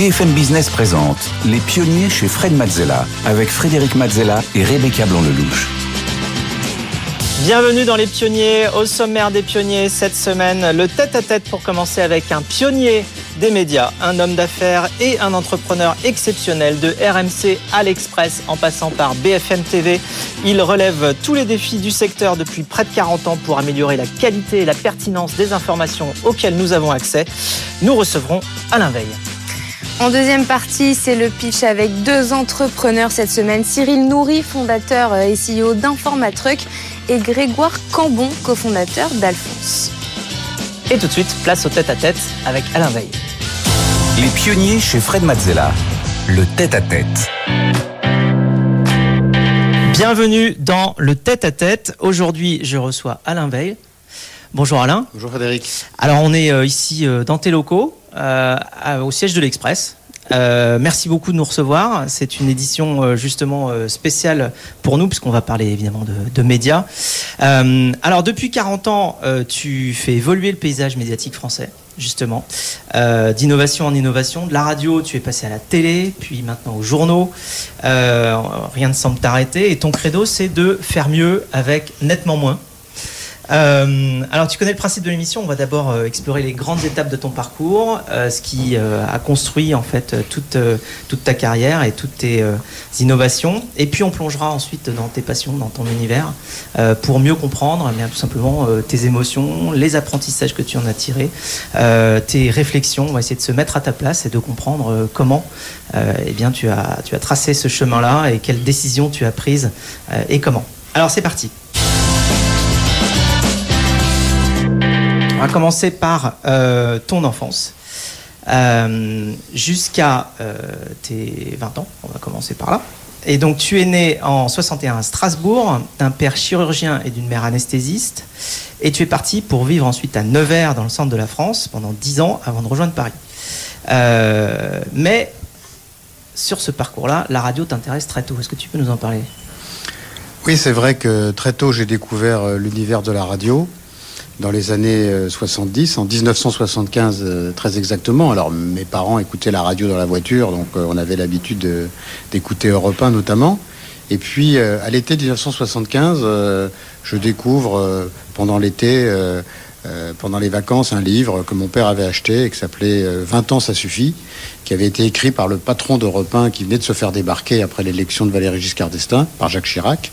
BFM Business présente Les pionniers chez Fred Mazzella avec Frédéric Mazzella et Rebecca Blanc-Lelouch. Bienvenue dans les pionniers. Au sommaire des pionniers cette semaine, le tête-à-tête pour commencer avec un pionnier des médias, un homme d'affaires et un entrepreneur exceptionnel de RMC à l'Express en passant par BFM TV. Il relève tous les défis du secteur depuis près de 40 ans pour améliorer la qualité et la pertinence des informations auxquelles nous avons accès. Nous recevrons Alain Veil. En deuxième partie, c'est le pitch avec deux entrepreneurs cette semaine. Cyril Nourri, fondateur et CEO d'Informatruck, et Grégoire Cambon, cofondateur d'Alphonse. Et tout de suite, place au tête-à-tête avec Alain Veil. Les pionniers chez Fred Mazzella. Le tête-à-tête. Bienvenue dans le tête-à-tête. Aujourd'hui, je reçois Alain Veil. Bonjour Alain. Bonjour Frédéric. Alors on est euh, ici euh, dans tes locaux, euh, au siège de l'Express. merci beaucoup de nous recevoir. C'est une édition justement spéciale pour nous, puisqu'on va parler évidemment de, médias. alors, depuis 40 ans, tu fais évoluer le paysage médiatique français, justement. D'innovation en innovation. De la radio, tu es passé à la télé, puis maintenant aux journaux. rien ne semble t'arrêter. Et ton credo, c'est de faire mieux avec nettement moins. Euh, alors, tu connais le principe de l'émission. On va d'abord euh, explorer les grandes étapes de ton parcours, euh, ce qui a construit en fait toute, ta carrière et toutes tes innovations. Et puis, on plongera ensuite dans tes passions, dans ton univers, pour mieux comprendre, mais tout simplement tes émotions, les apprentissages que tu en as tirés, tes réflexions. On va essayer de se mettre à ta place et de comprendre comment, eh bien, tu as tracé ce chemin-là et quelles décisions tu as prises et comment. Alors, c'est parti. On va commencer par euh, ton enfance. Euh, jusqu'à euh, tes 20 ans, on va commencer par là. Et donc tu es né en 61 à Strasbourg, d'un père chirurgien et d'une mère anesthésiste. Et tu es parti pour vivre ensuite à Nevers, dans le centre de la France, pendant 10 ans avant de rejoindre Paris. mais sur ce parcours-là, la radio t'intéresse très tôt. Est-ce que tu peux nous en parler? Oui, c'est vrai que très tôt j'ai découvert l'univers de la radio dans les années 70, euh, en 1975 euh, très exactement. Alors mes parents écoutaient la radio dans la voiture, donc euh, on avait l'habitude d'écouter Europe 1 notamment. Et puis à l'été 1975, je découvre pendant l'été pendant les vacances un livre que mon père avait acheté et qui s'appelait 20 ans ça suffit, qui avait été écrit par le patron d'Europe 1 qui venait de se faire débarquer après l'élection de Valéry Giscard d'Estaing par Jacques Chirac.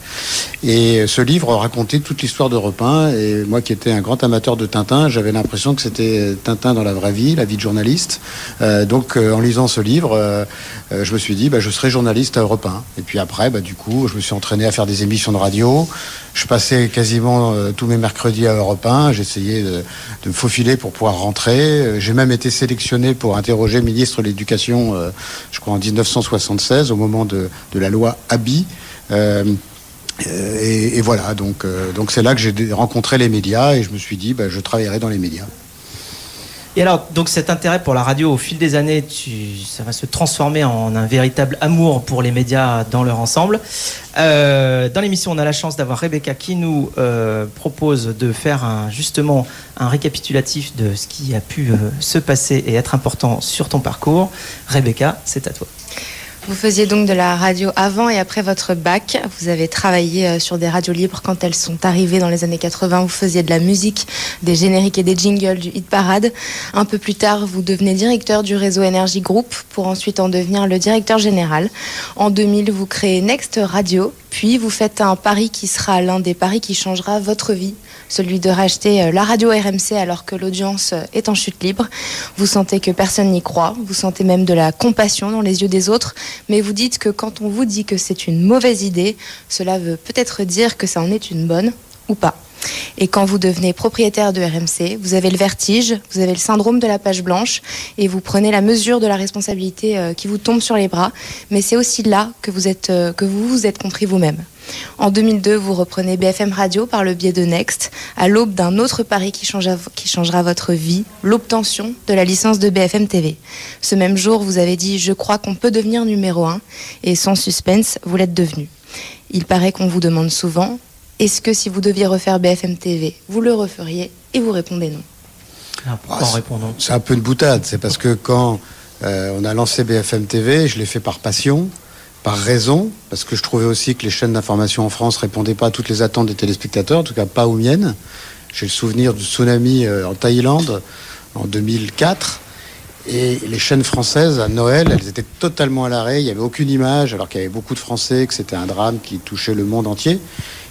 Et ce livre racontait toute l'histoire d'Europe 1 et moi qui étais un grand amateur de Tintin, j'avais l'impression que c'était Tintin dans la vraie vie, la vie de journaliste. Euh, donc euh, en lisant ce livre, je me suis dit bah, je serai journaliste à Europe 1. Et puis après, bah, du coup, je me suis entraîné à faire des émissions de radio. Je passais quasiment tous mes mercredis à Europe 1. J'essayais de, me faufiler pour pouvoir rentrer. Euh, j'ai même été sélectionné pour interroger le ministre de l'Éducation, euh, je crois en 1976, au moment de, la loi Abi. Euh, et, voilà, donc donc c'est là que j'ai rencontré les médias et je me suis dit, bah, je travaillerai dans les médias. Et alors, donc cet intérêt pour la radio, au fil des années, ça va se transformer en un véritable amour pour les médias dans leur ensemble. Euh, dans l'émission, on a la chance d'avoir Rebecca qui nous euh, propose de faire justement un récapitulatif de ce qui a pu euh, se passer et être important sur ton parcours. Rebecca, c'est à toi. Vous faisiez donc de la radio avant et après votre bac. Vous avez travaillé euh, sur des radios libres quand elles sont arrivées dans les années 80. Vous faisiez de la musique, des génériques et des jingles du hit parade. Un peu plus tard, vous devenez directeur du réseau Énergie Group pour ensuite en devenir le directeur général. En 2000, vous créez Next Radio, puis vous faites un pari qui sera l'un des paris qui changera votre vie celui de racheter euh, la radio RMC alors que l'audience euh, est en chute libre. Vous sentez que personne n'y croit, vous sentez même de la compassion dans les yeux des autres, mais vous dites que quand on vous dit que c'est une mauvaise idée, cela veut peut-être dire que ça en est une bonne ou pas. Et quand vous devenez propriétaire de RMC, vous avez le vertige, vous avez le syndrome de la page blanche et vous prenez la mesure de la responsabilité euh, qui vous tombe sur les bras. Mais c'est aussi là que vous êtes, euh, que vous vous êtes compris vous-même. En 2002, vous reprenez BFM Radio par le biais de Next, à l'aube d'un autre pari qui, qui changera votre vie, l'obtention de la licence de BFM TV. Ce même jour, vous avez dit Je crois qu'on peut devenir numéro un, et sans suspense, vous l'êtes devenu. Il paraît qu'on vous demande souvent est-ce que si vous deviez refaire BFM TV, vous le referiez Et vous répondez non. Ah, ah, C'est un peu une boutade. C'est parce que quand on a lancé BFM TV, je l'ai fait par passion, par raison, parce que je trouvais aussi que les chaînes d'information en France répondaient pas à toutes les attentes des téléspectateurs, en tout cas pas aux miennes. J'ai le souvenir du tsunami en Thaïlande en 2004 et les chaînes françaises, à Noël, elles étaient totalement à l'arrêt. Il n'y avait aucune image, alors qu'il y avait beaucoup de Français, que c'était un drame qui touchait le monde entier.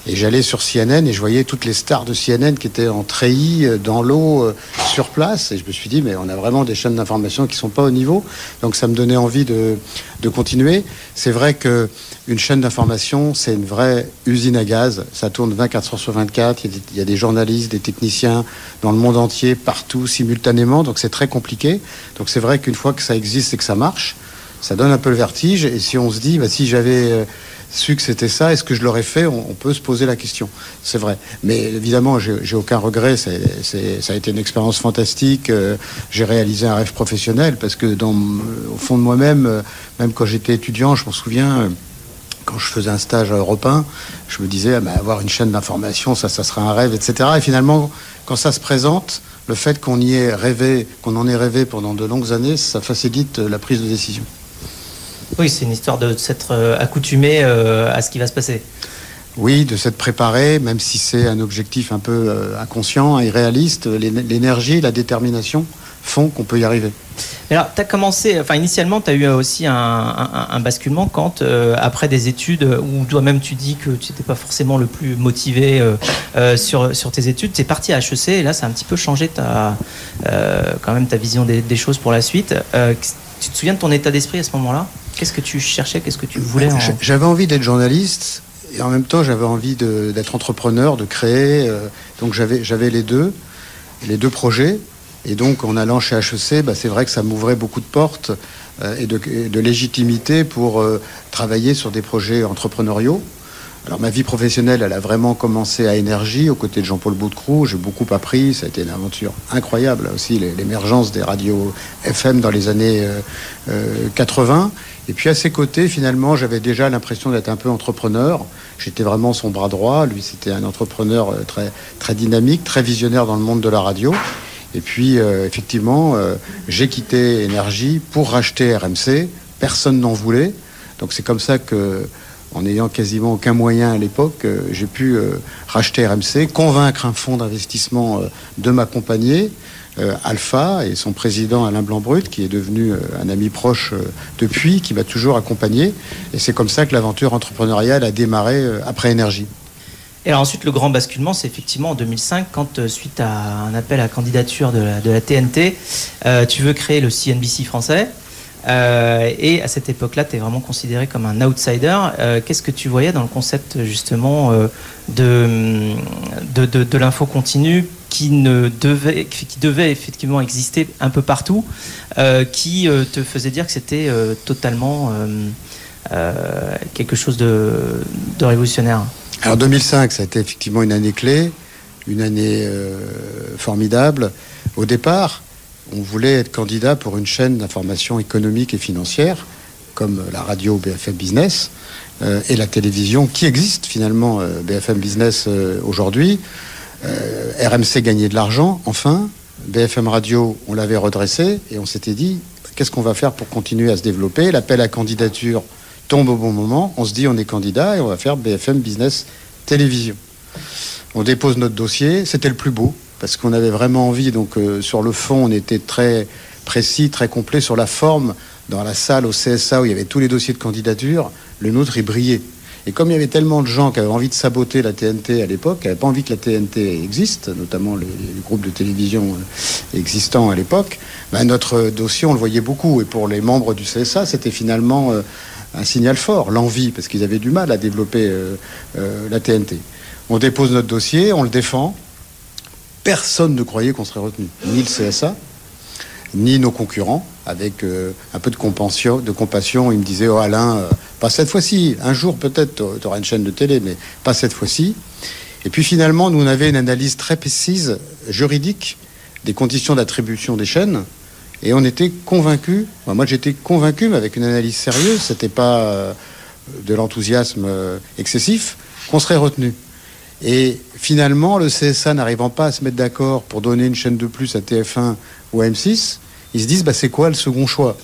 Et j'allais sur CNN et je voyais toutes les stars de CNN qui étaient en treillis, euh, dans l'eau, euh, sur place. Et je me suis dit, mais on a vraiment des chaînes d'information qui sont pas au niveau. Donc ça me donnait envie de, de continuer. C'est vrai que une chaîne d'information, c'est une vraie usine à gaz. Ça tourne 24 heures sur 24. Il y, a des, il y a des journalistes, des techniciens dans le monde entier, partout, simultanément. Donc c'est très compliqué. Donc c'est vrai qu'une fois que ça existe et que ça marche, ça donne un peu le vertige. Et si on se dit, bah, si j'avais euh, su que c'était ça, est-ce que je l'aurais fait on, peut se poser la question. C'est vrai. Mais évidemment, j'ai aucun regret. ça a été une expérience fantastique. Euh, j'ai réalisé un rêve professionnel parce que dans, au fond de moi-même, euh, même quand j'étais étudiant, je m'en souviens, euh, quand je faisais un stage à Europe 1, je me disais, ah, bah, avoir une chaîne d'information, ça, ça serait un rêve, etc. Et finalement, quand ça se présente, le fait qu'on y ait rêvé, qu'on en ait rêvé pendant de longues années, ça facilite la prise de décision. Oui, c'est une histoire de s'être euh, accoutumé euh, à ce qui va se passer. Oui, de s'être préparé, même si c'est un objectif un peu euh, inconscient, irréaliste, l'énergie, la détermination font qu'on peut y arriver. Alors, tu as commencé, enfin, initialement, tu as eu aussi un, basculement quand, après des études, où toi-même tu dis que tu n'étais pas forcément le plus motivé sur, sur tes études, tu es parti à HEC, et là, ça a un petit peu changé ta, quand même ta vision des, des choses pour la suite. tu te souviens de ton état d'esprit à ce moment-là? Qu'est-ce que tu cherchais Qu'est-ce que tu voulais J'avais envie d'être journaliste et en même temps j'avais envie d'être entrepreneur, de créer. Euh, donc j'avais les deux, les deux projets. Et donc en allant chez HEC, bah, c'est vrai que ça m'ouvrait beaucoup de portes euh, et, de, légitimité pour euh, travailler sur des projets entrepreneuriaux. Alors ma vie professionnelle, elle a vraiment commencé à énergie aux côtés de Jean-Paul Baudecroux. J'ai beaucoup appris, ça a été une aventure incroyable aussi, l'émergence des radios FM dans les années 80. Et puis à ses côtés, finalement, j'avais déjà l'impression d'être un peu entrepreneur. J'étais vraiment son bras droit. Lui, c'était un entrepreneur euh, très, très dynamique, très visionnaire dans le monde de la radio. Et puis, euh, effectivement, euh, j'ai quitté Énergie pour racheter RMC. Personne n'en voulait. Donc c'est comme ça que, en n'ayant quasiment aucun moyen à l'époque, j'ai pu racheter RMC, convaincre un fonds d'investissement de m'accompagner. Euh, Alpha et son président Alain Blanc-Brut, qui est devenu euh, un ami proche euh, depuis, qui m'a toujours accompagné. Et c'est comme ça que l'aventure entrepreneuriale a démarré après Énergie. Et alors ensuite, le grand basculement, c'est effectivement en 2005, quand suite à un appel à candidature de la, TNT, tu veux créer le CNBC français. et à cette époque-là, tu es vraiment considéré comme un outsider. Qu'est-ce que tu voyais dans le concept justement de, de, de l'info continue qui, ne devait, qui devait effectivement exister un peu partout, euh, qui euh, te faisait dire que c'était euh, totalement quelque chose de, révolutionnaire Alors 2005, ça a été effectivement une année clé, une année formidable. Au départ, on voulait être candidat pour une chaîne d'information économique et financière, comme la radio BFM Business et la télévision, qui existe finalement BFM Business aujourd'hui. Euh, RMC gagnait de l'argent, enfin. BFM Radio, on l'avait redressé et on s'était dit qu'est-ce qu'on va faire pour continuer à se développer? L'appel à candidature tombe au bon moment. On se dit on est candidat et on va faire BFM Business Télévision. On dépose notre dossier. C'était le plus beau parce qu'on avait vraiment envie. Donc euh, sur le fond, on était très précis, très complet. Sur la forme, dans la salle au CSA où il y avait tous les dossiers de candidature, le nôtre, il brillait. Et comme il y avait tellement de gens qui avaient envie de saboter la TNT à l'époque, qui n'avaient pas envie que la TNT existe, notamment les, groupes de télévision euh, existants à l'époque, ben notre dossier, on le voyait beaucoup. Et pour les membres du CSA, c'était finalement euh, un signal fort, l'envie, parce qu'ils avaient du mal à développer euh, la TNT. On dépose notre dossier, on le défend. Personne ne croyait qu'on serait retenu, ni le CSA, ni nos concurrents, avec un peu de compassion. De. Il me disait, oh Alain, pas cette fois-ci. Un jour, peut-être, tu auras une chaîne de télé, mais pas cette fois-ci. Et puis finalement, nous, on avait une analyse très précise, juridique, des conditions d'attribution des chaînes. Et on était convaincus, moi j'étais convaincu, mais avec une analyse sérieuse, c'était pas euh, de l'enthousiasme euh, excessif, qu'on serait retenu. Et finalement, le CSA n'arrivant pas à se mettre d'accord pour donner une chaîne de plus à TF1 ou à M6, ils se disent, bah, c'est quoi le second choix?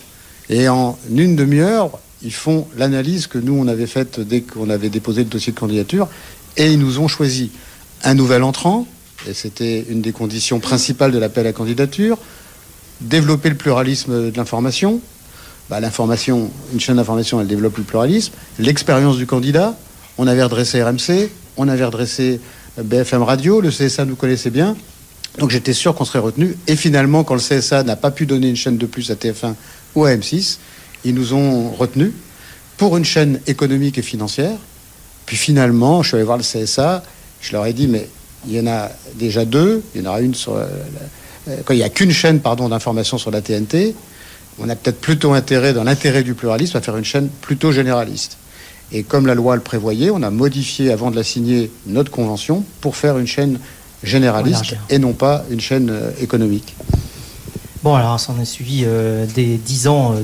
Et en une demi-heure, ils font l'analyse que nous, on avait faite dès qu'on avait déposé le dossier de candidature, et ils nous ont choisi un nouvel entrant, et c'était une des conditions principales de l'appel à candidature, développer le pluralisme de l'information. Bah, l'information, une chaîne d'information, elle développe le pluralisme. L'expérience du candidat, on avait redressé RMC, on avait redressé BFM Radio, le CSA nous connaissait bien. Donc j'étais sûr qu'on serait retenu. Et finalement, quand le CSA n'a pas pu donner une chaîne de plus à TF1 ou à M6, ils nous ont retenus pour une chaîne économique et financière. Puis finalement, je suis allé voir le CSA, je leur ai dit, mais il y en a déjà deux, il y en aura une sur... quand il n'y a qu'une chaîne d'information sur la TNT, on a peut-être plutôt intérêt, dans l'intérêt du pluralisme, à faire une chaîne plutôt généraliste. Et comme la loi le prévoyait, on a modifié, avant de la signer, notre convention pour faire une chaîne généraliste et non pas une chaîne euh, économique. Bon, alors ça en a suivi euh, des dix ans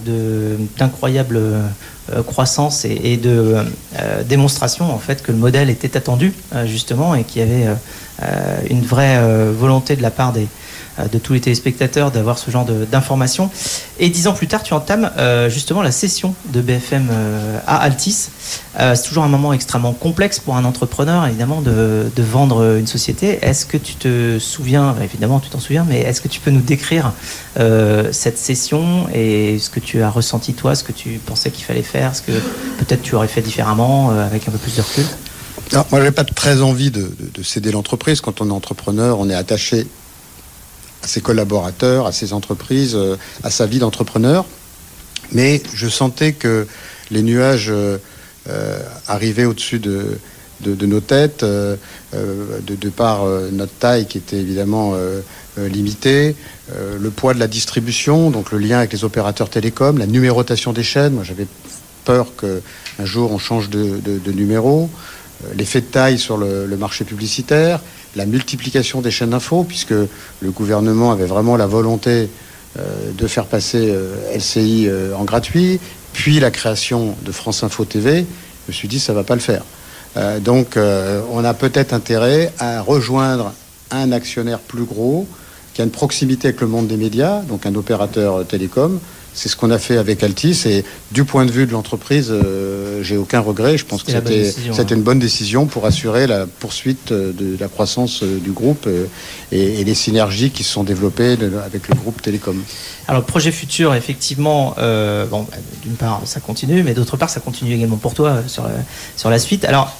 d'incroyable euh, croissance et, de démonstration en fait que le modèle était attendu justement et qu'il y avait une vraie volonté de la part des, euh, de tous les téléspectateurs d'avoir ce genre d'informations. Et dix ans plus tard, tu entames euh, justement la session de BFM euh, à Altis. c'est toujours un moment extrêmement complexe pour un entrepreneur, évidemment, de, vendre une société. Est-ce que tu te souviens, évidemment, tu t'en souviens, mais est-ce que tu peux nous décrire cette session et ce que tu as ressenti toi, ce que tu pensais qu'il fallait faire, ce que peut-être tu aurais fait différemment avec un peu plus de recul? Moi, je n'avais pas très envie de, de céder l'entreprise. Quand on est entrepreneur, on est attaché ses collaborateurs, à ses entreprises, euh, à sa vie d'entrepreneur. Mais je sentais que les nuages euh, euh, arrivaient au-dessus de, nos têtes, de, par notre taille qui était évidemment limitée, le poids de la distribution, donc le lien avec les opérateurs télécoms, la numérotation des chaînes. Moi, j'avais peur qu'un jour on change de, numéro, l'effet de taille sur le marché publicitaire, la multiplication des chaînes d'infos, puisque le gouvernement avait vraiment la volonté euh, de faire passer euh, LCI euh, en gratuit, puis la création de France Info TV, je me suis dit ça va pas le faire. donc on a peut-être intérêt à rejoindre un actionnaire plus gros qui a une proximité avec le monde des médias, donc un opérateur télécom, c'est ce qu'on a fait avec Altis et du point de vue de l'entreprise, euh, j'ai aucun regret. Je pense que c'était hein. une bonne décision pour assurer la poursuite de la croissance euh, du groupe euh, et, les synergies qui se sont développées avec le groupe Télécom. Alors, le projet futur, effectivement, bon, d'une part, ça continue, mais d'autre part, ça continue également pour toi sur, la, sur la suite. Alors,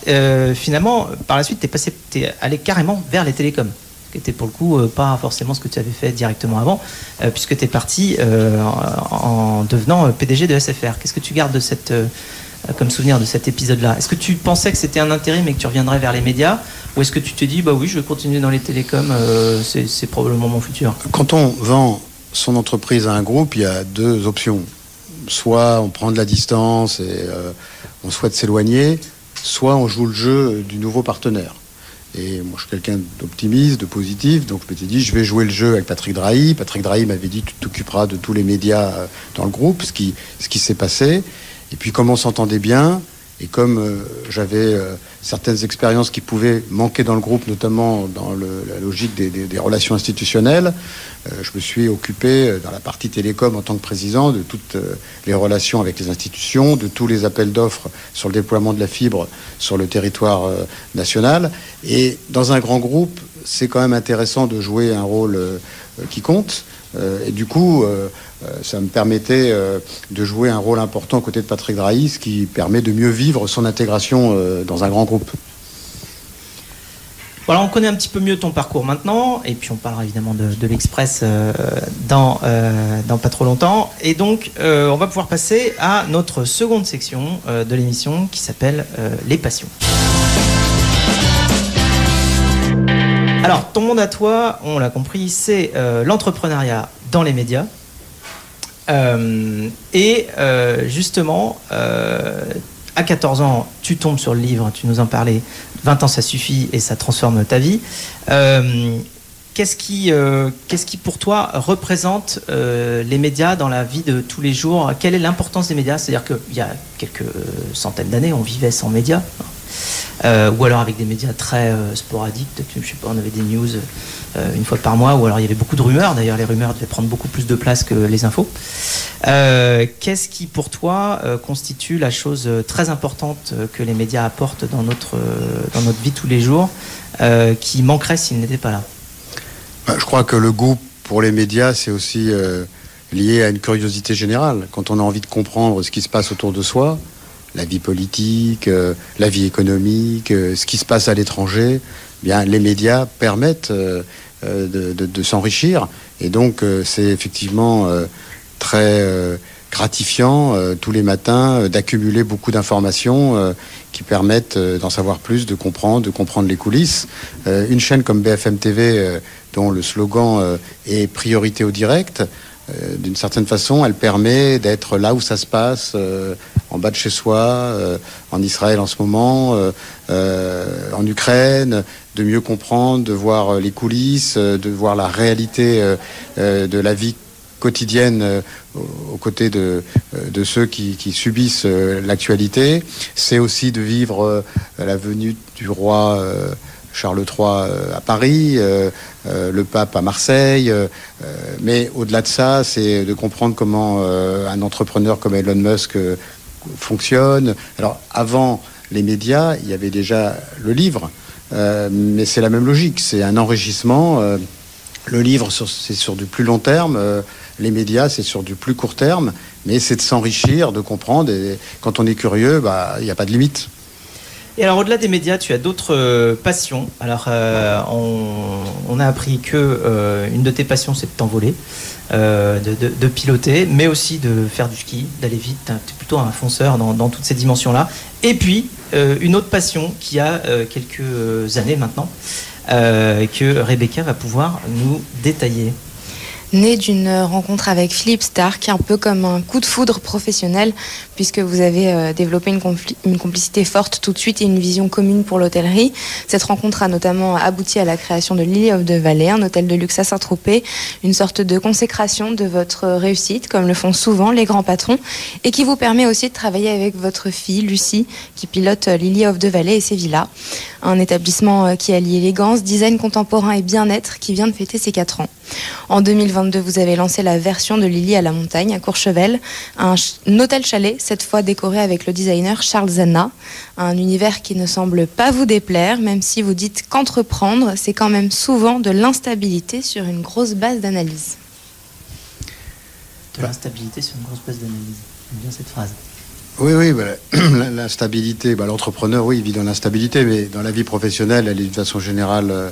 finalement, par la suite, tu es, es allé carrément vers les télécoms qui était pour le coup euh, pas forcément ce que tu avais fait directement avant, euh, puisque tu es parti euh, en devenant PDG de SFR. Qu'est-ce que tu gardes comme souvenir de cet épisode-là? Est-ce que tu pensais que c'était un intérêt mais que tu reviendrais vers les médias? Ou est-ce que tu te dis, bah oui, je vais continuer dans les télécoms, c'est probablement mon futur? Quand on vend son entreprise à un groupe, il y a deux options. Soit on prend de la distance et on souhaite s'éloigner, soit on joue le jeu du nouveau partenaire. Et moi, je suis quelqu'un d'optimiste, de positif, donc je m'étais dit, je vais jouer le jeu avec Patrick Drahi. Patrick Drahi m'avait dit, tu t'occuperas de tous les médias euh, dans le groupe, ce qui, ce qui s'est passé. Et puis, comme on s'entendait bien, et comme euh, j'avais euh, certaines expériences qui pouvaient manquer dans le groupe, notamment dans la logique des, relations institutionnelles, euh, je me suis occupé dans la partie télécom en tant que président de toutes les relations avec les institutions, de tous les appels d'offres sur le déploiement de la fibre sur le territoire national. Et dans un grand groupe, c'est quand même intéressant de jouer un rôle qui compte. Et du coup, euh, ça me permettait euh, de jouer un rôle important aux côtés de Patrick Drahi, ce qui permet de mieux vivre son intégration euh, dans un grand groupe. Voilà, on connaît un petit peu mieux ton parcours maintenant, et puis on parlera évidemment de, l'Express dans pas trop longtemps. Et donc, on va pouvoir passer à notre seconde section de l'émission qui s'appelle Les passions. Alors, ton monde à toi, on l'a compris, c'est l'entrepreneuriat dans les médias. Euh, et euh, justement, euh, à 14 ans, tu tombes sur le livre, tu nous en parlais, 20 ans ça suffit et ça transforme ta vie. Qu'est-ce qui, qu'est-ce qui pour toi représente les médias dans la vie de tous les jours? Quelle est l'importance des médias? C'est-à-dire qu'il y a quelques centaines d'années, on vivait sans médias. Ou alors avec des médias très sporadiques, je sais pas, on avait des news une fois par mois, ou alors il y avait beaucoup de rumeurs. D'ailleurs, les rumeurs devaient prendre beaucoup plus de place que les infos. Qu'est-ce qui, pour toi, constitue la chose très importante que les médias apportent dans notre, dans notre vie tous les jours, qui manquerait s'ils n'étaient pas là? Bah, Je crois que le goût pour les médias, c'est aussi lié à une curiosité générale. Quand on a envie de comprendre ce qui se passe autour de soi, la vie politique, euh, la vie économique, euh, ce qui se passe à l'étranger, eh bien les médias permettent euh, de, s'enrichir. Et donc c'est effectivement très gratifiant tous les matins d'accumuler beaucoup d'informations qui permettent d'en savoir plus, de comprendre, de comprendre les coulisses. une chaîne comme BFM TV, dont le slogan est priorité au direct, euh, d'une certaine façon, elle permet d'être là où ça se passe, euh, en bas de chez soi, euh, en Israël en ce moment, en Ukraine, de mieux comprendre, de voir les coulisses, de voir la réalité de la vie quotidienne aux côtés de, ceux qui, qui subissent l'actualité. C'est aussi de vivre la venue du roi. Charles III euh, à Paris, euh, euh, le pape à Marseille. mais au-delà de ça, c'est de comprendre comment un entrepreneur comme Elon Musk fonctionne. Alors avant les médias, il y avait déjà le livre, mais c'est la même logique. C'est un enrichissement. le livre, c'est sur du plus long terme. les médias, c'est sur du plus court terme. Mais c'est de s'enrichir, de comprendre. Et quand on est curieux, bah, il n'y a pas de limite. Et alors, au-delà des médias, tu as d'autres euh, passions. Alors, euh, on, a appris que euh, une de tes passions, c'est de t'envoler, de, piloter, mais aussi de faire du ski, d'aller vite. Tu es plutôt un fonceur dans, toutes ces dimensions-là. Et puis, une autre passion qui a quelques années maintenant, que Rebecca va pouvoir nous détailler né d'une rencontre avec Philippe Stark, un peu comme un coup de foudre professionnel, puisque vous avez euh, développé une, complicité forte tout de suite et une vision commune pour l'hôtellerie. Cette rencontre a notamment abouti à la création de Lily of the Valley, un hôtel de luxe à Saint-Tropez, une sorte de consécration de votre réussite, comme le font souvent les grands patrons, et qui vous permet aussi de travailler avec votre fille, Lucie, qui pilote euh, Lily of the Valley et ses villas, un établissement euh, qui allie élégance, design contemporain et bien-être qui vient de fêter ses 4 ans. En 2022, vous avez lancé la version de Lily à la montagne, à Courchevel, un, hôtel chalet, cette fois décoré avec le designer Charles Zanna. Un univers qui ne semble pas vous déplaire, même si vous dites qu'entreprendre, c'est quand même souvent de l'instabilité sur une grosse base d'analyse. De l'instabilité sur une grosse base d'analyse. J'aime bien cette phrase. Oui, oui, bah, l'instabilité, bah, l'entrepreneur, oui, il vit dans l'instabilité, mais dans la vie professionnelle, elle est de façon générale euh,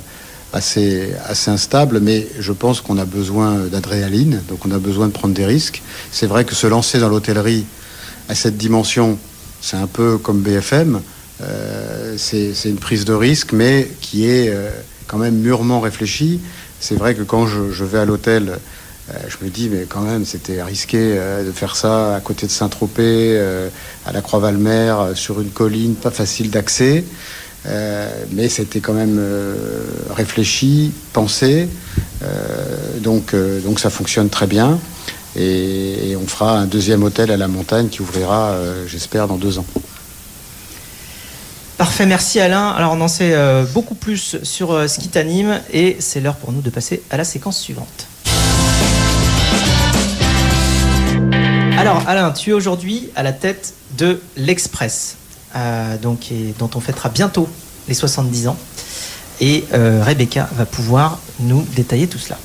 assez, assez instable, mais je pense qu'on a besoin d'adrénaline, donc on a besoin de prendre des risques. C'est vrai que se lancer dans l'hôtellerie à cette dimension, c'est un peu comme BFM, euh, c'est une prise de risque, mais qui est euh, quand même mûrement réfléchie. C'est vrai que quand je, vais à l'hôtel, euh, je me dis, mais quand même, c'était risqué de faire ça à côté de Saint-Tropez, à la Croix-Valmer, sur une colline, pas facile d'accès. Euh, mais c'était quand même euh, réfléchi, pensé. Euh, donc, donc ça fonctionne très bien. Et, on fera un deuxième hôtel à la montagne qui ouvrira, j'espère, dans deux ans. Parfait, merci Alain. Alors on en sait beaucoup plus sur ce qui t'anime et c'est l'heure pour nous de passer à la séquence suivante. Alors Alain, tu es aujourd'hui à la tête de l'Express. Euh, donc, dont on fêtera bientôt les 70 ans. Et euh, Rebecca va pouvoir nous détailler tout cela.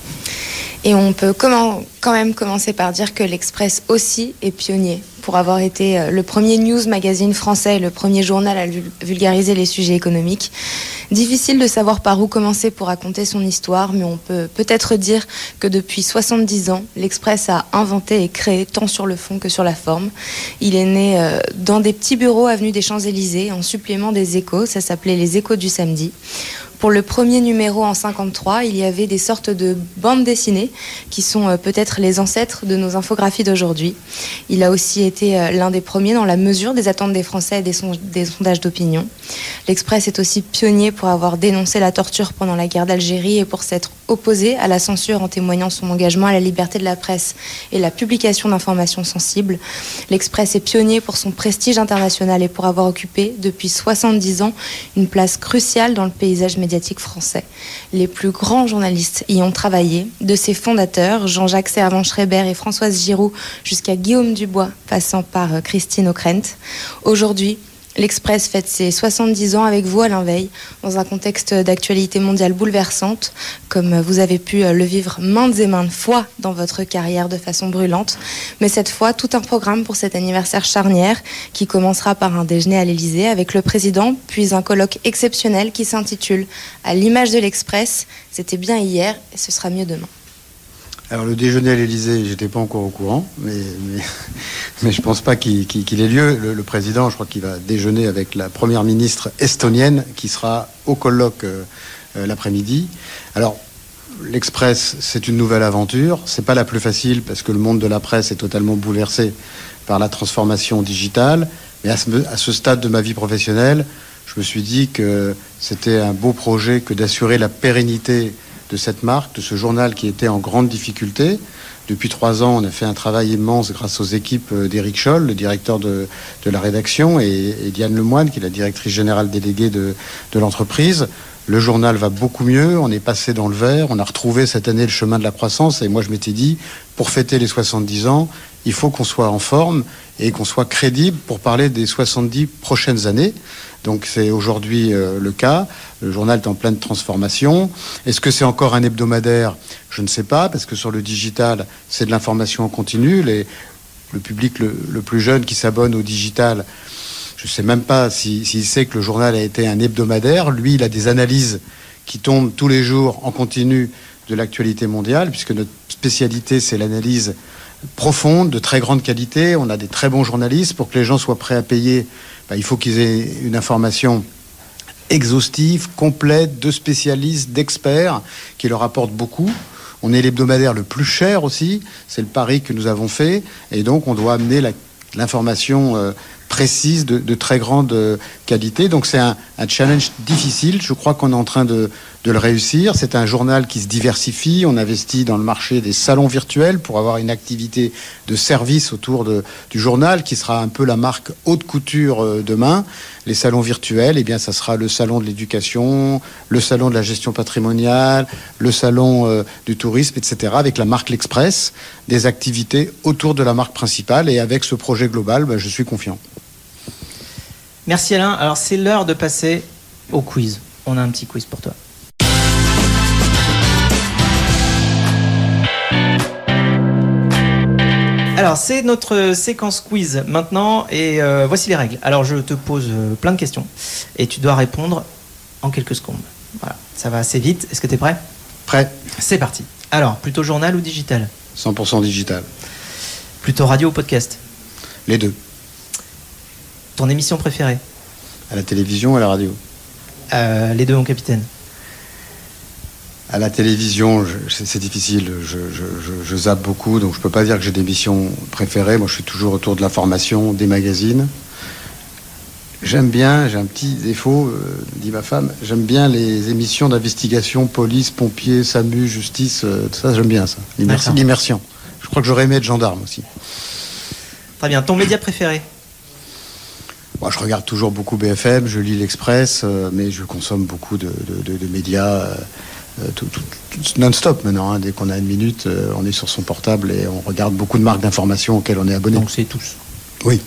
Et on peut quand même commencer par dire que l'Express aussi est pionnier pour avoir été euh, le premier news magazine français, le premier journal à vulgariser les sujets économiques. Difficile de savoir par où commencer pour raconter son histoire, mais on peut peut-être dire que depuis 70 ans, l'Express a inventé et créé tant sur le fond que sur la forme. Il est né euh, dans des petits bureaux avenue des Champs-Élysées en supplément des échos, ça s'appelait les échos du samedi. Pour le premier numéro en 53, il y avait des sortes de bandes dessinées qui sont euh, peut-être les ancêtres de nos infographies d'aujourd'hui. Il a aussi été euh, l'un des premiers dans la mesure des attentes des Français et des, des sondages d'opinion. L'Express est aussi pionnier pour avoir dénoncé la torture pendant la guerre d'Algérie et pour s'être opposé à la censure en témoignant son engagement à la liberté de la presse et la publication d'informations sensibles. L'Express est pionnier pour son prestige international et pour avoir occupé depuis 70 ans une place cruciale dans le paysage médiatique français. Les plus grands journalistes y ont travaillé, de ses fondateurs, Jean-Jacques Servan-Schreiber et Françoise Giroud, jusqu'à Guillaume Dubois, passant par euh, Christine O'Krent. Aujourd'hui, L'Express fête ses 70 ans avec vous, Alain Veil, dans un contexte d'actualité mondiale bouleversante, comme vous avez pu le vivre maintes et maintes fois dans votre carrière de façon brûlante. Mais cette fois, tout un programme pour cet anniversaire charnière qui commencera par un déjeuner à l'Elysée avec le président, puis un colloque exceptionnel qui s'intitule À l'image de l'Express, c'était bien hier et ce sera mieux demain. Alors le déjeuner à l'Elysée, j'étais pas encore au courant, mais, mais, mais je pense pas qu'il ait lieu. Le, président, je crois qu'il va déjeuner avec la première ministre estonienne qui sera au colloque euh, euh, l'après-midi. Alors l'Express, c'est une nouvelle aventure. C'est pas la plus facile parce que le monde de la presse est totalement bouleversé par la transformation digitale. Mais à ce stade de ma vie professionnelle, je me suis dit que c'était un beau projet que d'assurer la pérennité de cette marque, de ce journal qui était en grande difficulté. Depuis trois ans, on a fait un travail immense grâce aux équipes d'Éric Scholl, le directeur de, la rédaction, et, et, Diane Lemoine, qui est la directrice générale déléguée de, de l'entreprise. Le journal va beaucoup mieux, on est passé dans le vert, on a retrouvé cette année le chemin de la croissance, et moi je m'étais dit, pour fêter les 70 ans, il faut qu'on soit en forme et qu'on soit crédible pour parler des 70 prochaines années. Donc c'est aujourd'hui euh, le cas. Le journal est en pleine transformation. Est-ce que c'est encore un hebdomadaire? Je ne sais pas, parce que sur le digital, c'est de l'information en continu. Le public le, plus jeune qui s'abonne au digital, je ne sais même pas s'il si, si sait que le journal a été un hebdomadaire. Lui, il a des analyses qui tombent tous les jours en continu de l'actualité mondiale, puisque notre spécialité, c'est l'analyse profonde, de très grande qualité. On a des très bons journalistes. Pour que les gens soient prêts à payer, ben, il faut qu'ils aient une information exhaustive, complète, de spécialistes, d'experts, qui leur apportent beaucoup. On est l'hebdomadaire le plus cher aussi, c'est le pari que nous avons fait, et donc on doit amener l'information euh, précise de, de, très grande euh, qualité. Donc c'est un, un, challenge difficile. Je crois qu'on est en train de, de le réussir. C'est un journal qui se diversifie. On investit dans le marché des salons virtuels pour avoir une activité de service autour du journal qui sera un peu la marque haute couture euh, demain. Les salons virtuels, eh bien, ça sera le salon de l'éducation, le salon de la gestion patrimoniale, le salon euh, du tourisme, etc. Avec la marque L'Express, des activités autour de la marque principale. Et avec ce projet global, ben, je suis confiant. Merci Alain. Alors c'est l'heure de passer au quiz. On a un petit quiz pour toi. Alors c'est notre séquence quiz maintenant et euh, voici les règles. Alors je te pose euh, plein de questions et tu dois répondre en quelques secondes. Voilà, ça va assez vite. Est-ce que tu es prêt? Prêt. C'est parti. Alors, plutôt journal ou digital? 100% digital. Plutôt radio ou podcast? Les deux. Ton émission préférée? À la télévision ou à la radio? Euh, Les deux, mon capitaine. À la télévision, c'est difficile. Je, je, je, je, zappe beaucoup, donc je ne peux pas dire que j'ai des missions préférées. Moi, je suis toujours autour de l'information, des magazines. J'aime bien, j'ai un petit défaut, euh, dit ma femme, j'aime bien les émissions d'investigation, police, pompiers, SAMU, justice, euh, tout ça, j'aime bien ça. L'immersion. Je crois que j'aurais aimé être gendarme aussi. Très bien. Ton média préféré? Moi, je regarde toujours beaucoup BFM, je lis l'Express, euh, mais je consomme beaucoup de, de, de, de médias euh, tout, tout, tout non-stop maintenant. Hein. Dès qu'on a une minute, euh, on est sur son portable et on regarde beaucoup de marques d'information auxquelles on est abonné. Donc c'est tous. Oui.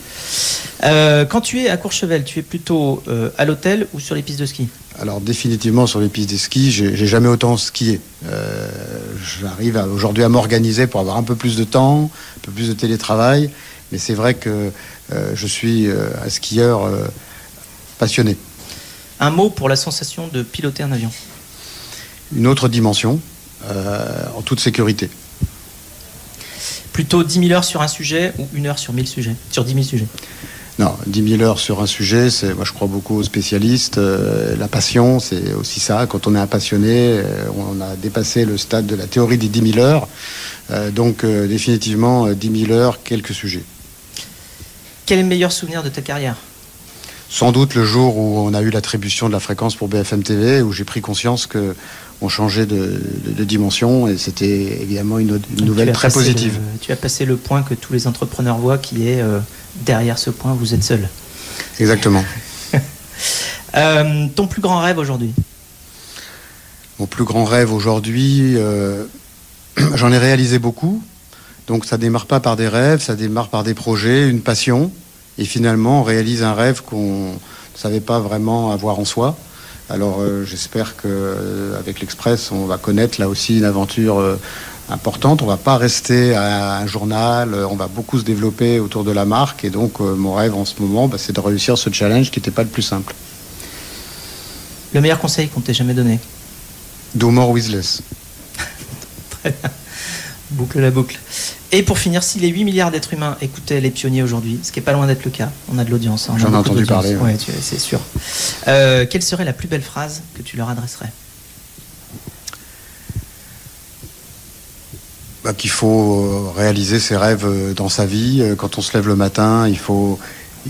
Euh, quand tu es à Courchevel, tu es plutôt euh, à l'hôtel ou sur les pistes de ski? Alors définitivement sur les pistes de ski, j'ai jamais autant skié. Euh, J'arrive aujourd'hui à m'organiser pour avoir un peu plus de temps, un peu plus de télétravail, mais c'est vrai que euh, je suis un skieur passionné. Un mot pour la sensation de piloter un avion Une autre dimension, en toute sécurité. Plutôt 10 000 heures sur un sujet ou une heure sur 1000 sujets Sur 10 000 sujets? Non, 10 000 heures sur un sujet, c'est, moi je crois beaucoup aux spécialistes. Euh, la passion, c'est aussi ça. Quand on est un passionné, euh, on a dépassé le stade de la théorie des 10 000 heures. Euh, donc euh, définitivement, 10 000 heures, quelques sujets. Quel est le meilleur souvenir de ta carrière? Sans doute le jour où on a eu l'attribution de la fréquence pour BFM TV, où j'ai pris conscience que on changeait de, de, de dimension et c'était évidemment une, une nouvelle très positive. Le, tu as passé le point que tous les entrepreneurs voient qui est euh, derrière ce point, vous êtes seul. Exactement. euh, ton plus grand rêve aujourd'hui? Mon plus grand rêve aujourd'hui, j'en ai réalisé beaucoup. Donc ça démarre pas par des rêves, ça démarre par des projets, une passion. Et finalement, on réalise un rêve qu'on ne savait pas vraiment avoir en soi. Alors j'espère qu'avec l'Express, on va connaître là aussi une aventure importante. On va pas rester à un journal, euh, on va beaucoup se développer autour de la marque. Et donc, euh, mon rêve en ce moment, bah, c'est de réussir ce challenge qui n'était pas le plus simple. Le meilleur conseil qu'on t'ait jamais donné? Do more with less. Très bien. Boucle la boucle. Et pour finir, si les 8 milliards d'êtres humains écoutaient les pionniers aujourd'hui, ce qui est pas loin d'être le cas, on a de l'audience. Hein, J'en ai entendu parler. Oui, c'est sûr. Euh, quelle serait la plus belle phrase que tu leur adresserais Bah, qu'il faut euh, réaliser ses rêves euh, dans sa vie. Quand on se lève le matin, il faut,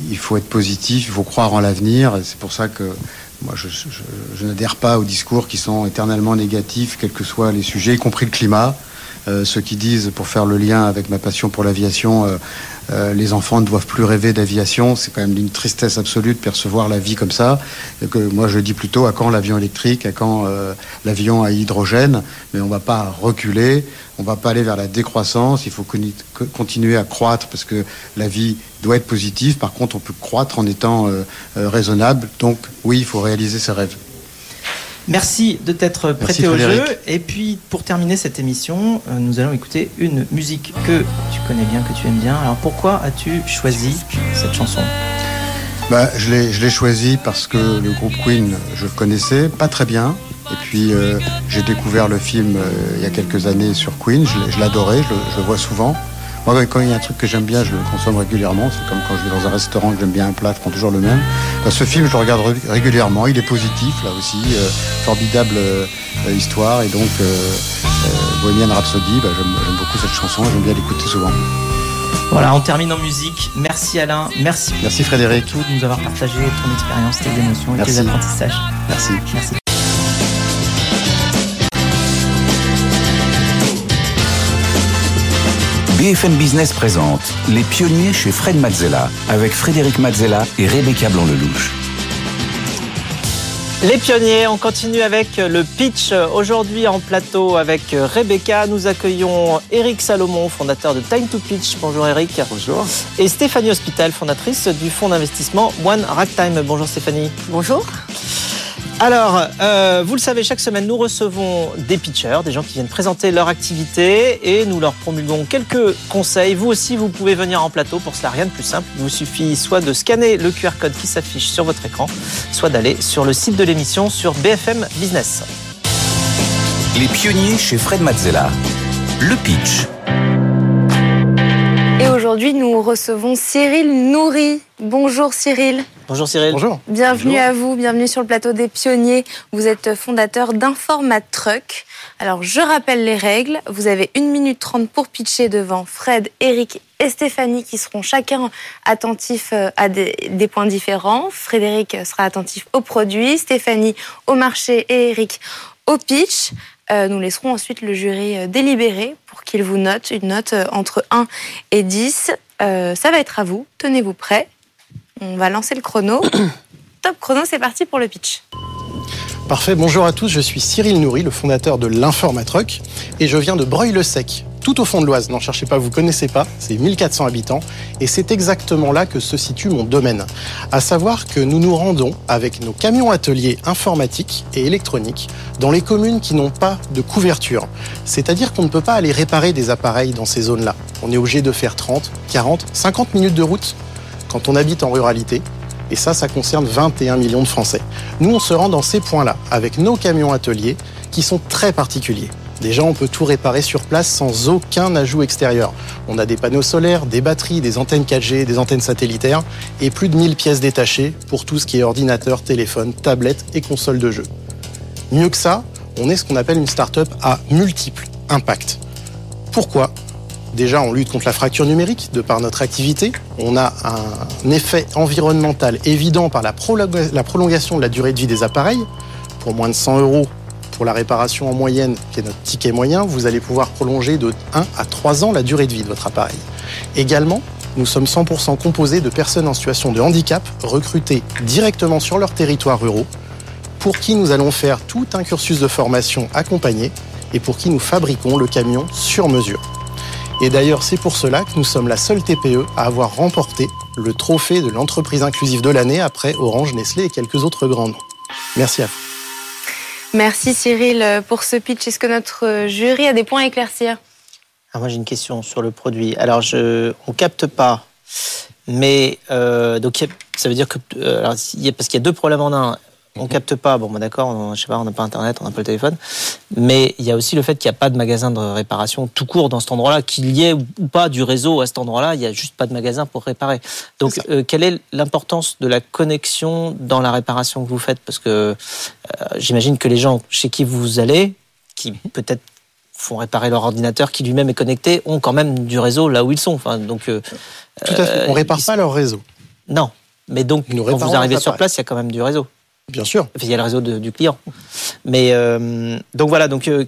il faut être positif, il faut croire en l'avenir. C'est pour ça que moi, je, n'adhère pas aux discours qui sont éternellement négatifs, quels que soient les sujets, y compris le climat. Ceux qui disent, pour faire le lien avec ma passion pour l'aviation, euh, les enfants ne doivent plus rêver d'aviation. C'est quand même d'une tristesse absolue de percevoir la vie comme ça. moi, je dis plutôt à quand l'avion électrique, à quand euh, l'avion à hydrogène. Mais on ne va pas reculer, on ne va pas aller vers la décroissance. Il faut continuer à croître parce que la vie doit être positive. Par contre, on peut croître en étant euh, raisonnable. Donc, oui, il faut réaliser ses rêves. Merci de t'être prêté au jeu. Et puis, pour terminer cette émission, euh, nous allons écouter une musique que tu connais bien, que tu aimes bien. Alors, pourquoi as-tu choisi cette chanson? Bah, Je l'ai choisi parce que le groupe Queen, je le connaissais pas très bien. Et puis, euh, j'ai découvert le film euh, il y a quelques années sur Queen. Je l'adorais, je, le vois souvent. Moi, quand il y a un truc que j'aime bien, je le consomme régulièrement. C'est comme quand je vais dans un restaurant que j'aime bien un plat, je prends toujours le même. Bah, ce film, je le regarde régulièrement. Il est positif, là aussi. Euh, formidable euh, histoire. Et donc, euh, Bohemian Rhapsody, bah, j'aime beaucoup cette chanson. J'aime bien l'écouter souvent. Voilà, on termine en musique. Merci Alain, merci. Merci Frédéric. Tout de nous avoir partagé ton expérience, tes émotions et tes apprentissages. Merci. Merci. BFM Business présente Les pionniers chez Fred Mazzella avec Frédéric Mazzella et Rebecca Blanc-Lelouch. Les pionniers, on continue avec le pitch. Aujourd'hui en plateau avec Rebecca, nous accueillons Eric Salomon, fondateur de Time to Pitch. Bonjour Eric. Bonjour. Et Stéphanie Hospital, fondatrice du fonds d'investissement One Ragtime. Bonjour Stéphanie. Bonjour. Alors, euh, vous le savez, chaque semaine, nous recevons des pitchers, des gens qui viennent présenter leur activité et nous leur promulguons quelques conseils. Vous aussi, vous pouvez venir en plateau. Pour cela, rien de plus simple. Il vous suffit soit de scanner le QR code qui s'affiche sur votre écran, soit d'aller sur le site de l'émission sur BFM Business. Les pionniers chez Fred Mazzella. Le pitch. Aujourd'hui, nous recevons Cyril Nourri. Bonjour Cyril. Bonjour Cyril. Bonjour. Bienvenue à vous, bienvenue sur le plateau des pionniers. Vous êtes fondateur d'Informat Truck. Alors je rappelle les règles. Vous avez 1 minute 30 pour pitcher devant Fred, Eric et Stéphanie qui seront chacun attentifs euh, à des, points différents. Frédéric sera attentif au produit, Stéphanie au marché et Eric au pitch. Euh, nous laisserons ensuite le jury euh, délibérer pour qu'il vous note une note entre 1 et 10. ça va être à vous. Tenez-vous prêts. On va lancer le chrono. Top chrono, c'est parti pour le pitch. Parfait, bonjour à tous, je suis Cyril Nourri, le fondateur de l'Informatruck, et je viens de Breuil-le-Sec, tout au fond de l'Oise. N'en cherchez pas, vous connaissez pas, c'est 1400 habitants, et c'est exactement là que se situe mon domaine. À savoir que nous nous rendons avec nos camions ateliers informatiques et électroniques dans les communes qui n'ont pas de couverture. C'est-à-dire qu'on ne peut pas aller réparer des appareils dans ces zones-là. On est obligé de faire 30, 40, 50 minutes de route quand on habite en ruralité. Et ça, ça concerne 21 millions de Français. Nous, on se rend dans ces points-là avec nos camions ateliers qui sont très particuliers. Déjà, on peut tout réparer sur place sans aucun ajout extérieur. On a des panneaux solaires, des batteries, des antennes 4G, des antennes satellitaires et plus de 1000 pièces détachées pour tout ce qui est ordinateur, téléphone, tablette et console de jeu. Mieux que ça, on est ce qu'on appelle une start-up à multiples impacts. Pourquoi? Déjà, on lutte contre la fracture numérique de par notre activité. On a un effet environnemental évident par la, prolongation de la durée de vie des appareils. Pour moins de 100 euros pour la réparation en moyenne, qui est notre ticket moyen, vous allez pouvoir prolonger de 1 à 3 ans la durée de vie de votre appareil. Également, nous sommes 100% composés de personnes en situation de handicap recrutées directement sur leurs territoires ruraux pour qui nous allons faire tout un cursus de formation accompagné et pour qui nous fabriquons le camion sur mesure. Et d'ailleurs, c'est pour cela que nous sommes la seule TPE à avoir remporté le trophée de l'entreprise inclusive de l'année après Orange, Nestlé et quelques autres grands noms. Merci à vous. Merci Cyril pour ce pitch. Est-ce que notre jury a des points à éclaircir? Ah, Moi j'ai une question sur le produit. Alors je, on capte pas, mais euh, donc ça veut dire que euh, parce qu'il y a deux problèmes en un on capte pas. Bon, bah, d'accord, on, je sais pas, on n'a pas internet, on n'a pas le téléphone. Mais il y a aussi le fait qu'il n'y a pas de magasin de réparation tout court dans cet endroit-là, qu'il y ait ou pas du réseau à cet endroit-là, il n'y a juste pas de magasin pour réparer. Donc, euh, quelle est l'importance de la connexion dans la réparation que vous faites? Parce que euh, j'imagine que les gens chez qui vous allez, qui peut-être font réparer leur ordinateur qui lui-même est connecté, ont quand même du réseau là où ils sont. Enfin, donc, euh, Tout à fait. On répare pas leur réseau. Non. Mais donc, quand vous arrivez sur place, il y a quand même du réseau. Bien sûr. Il y a le réseau du client. Mais euh, donc voilà, donc euh,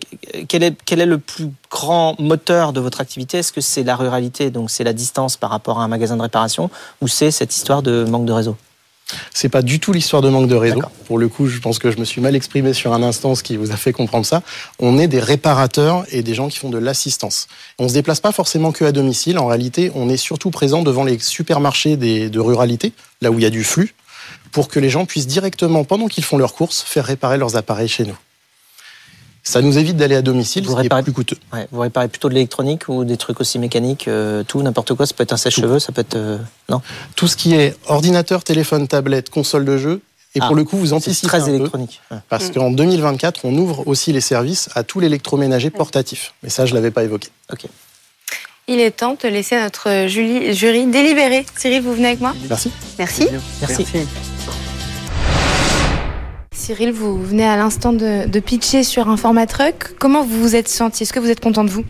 quel est quel est le plus grand moteur de votre activité? Est-ce que c'est la ruralité, donc c'est la distance par rapport à un magasin de réparation, ou c'est cette histoire de manque de réseau? C'est pas du tout l'histoire de manque de réseau. Pour le coup, je pense que je me suis mal exprimé sur un instant, ce qui vous a fait comprendre ça. On est des réparateurs et des gens qui font de l'assistance. On se déplace pas forcément que à domicile. En réalité, on est surtout présent devant les supermarchés de ruralité, là où il y a du flux pour que les gens puissent directement, pendant qu'ils font leurs courses, faire réparer leurs appareils chez nous. Ça nous évite d'aller à domicile, vous ce qui est plus coûteux. vous réparez plutôt de l'électronique ou des trucs aussi mécaniques, euh, tout, n'importe quoi. Ça peut être un sèche-cheveux, ça peut être euh, non? Tout ce qui est ordinateur, téléphone, tablette, console de jeu. Et pour ah, le coup, vous anticipez très un électronique. Peu, parce qu'en 2024, on ouvre aussi les services à tout l'électroménager portatif. Mais ça, je l'avais pas évoqué. Ok. Il est temps de laisser notre jury délibérer. Cyril, vous venez avec moi Merci. Merci. Merci. Cyril, vous venez à l'instant de, pitcher sur un format truck. Comment vous vous êtes senti? Est-ce que vous êtes content de vous?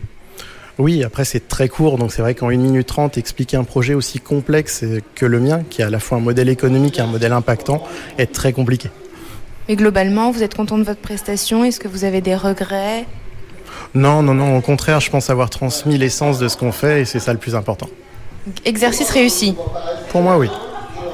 Oui, après c'est très court, donc c'est vrai qu'en 1 minute 30, expliquer un projet aussi complexe que le mien, qui est à la fois un modèle économique et un modèle impactant, est très compliqué. Mais globalement, vous êtes content de votre prestation? Est-ce que vous avez des regrets? Non, non, non, au contraire, je pense avoir transmis l'essence de ce qu'on fait et c'est ça le plus important. Exercice réussi Pour moi, oui.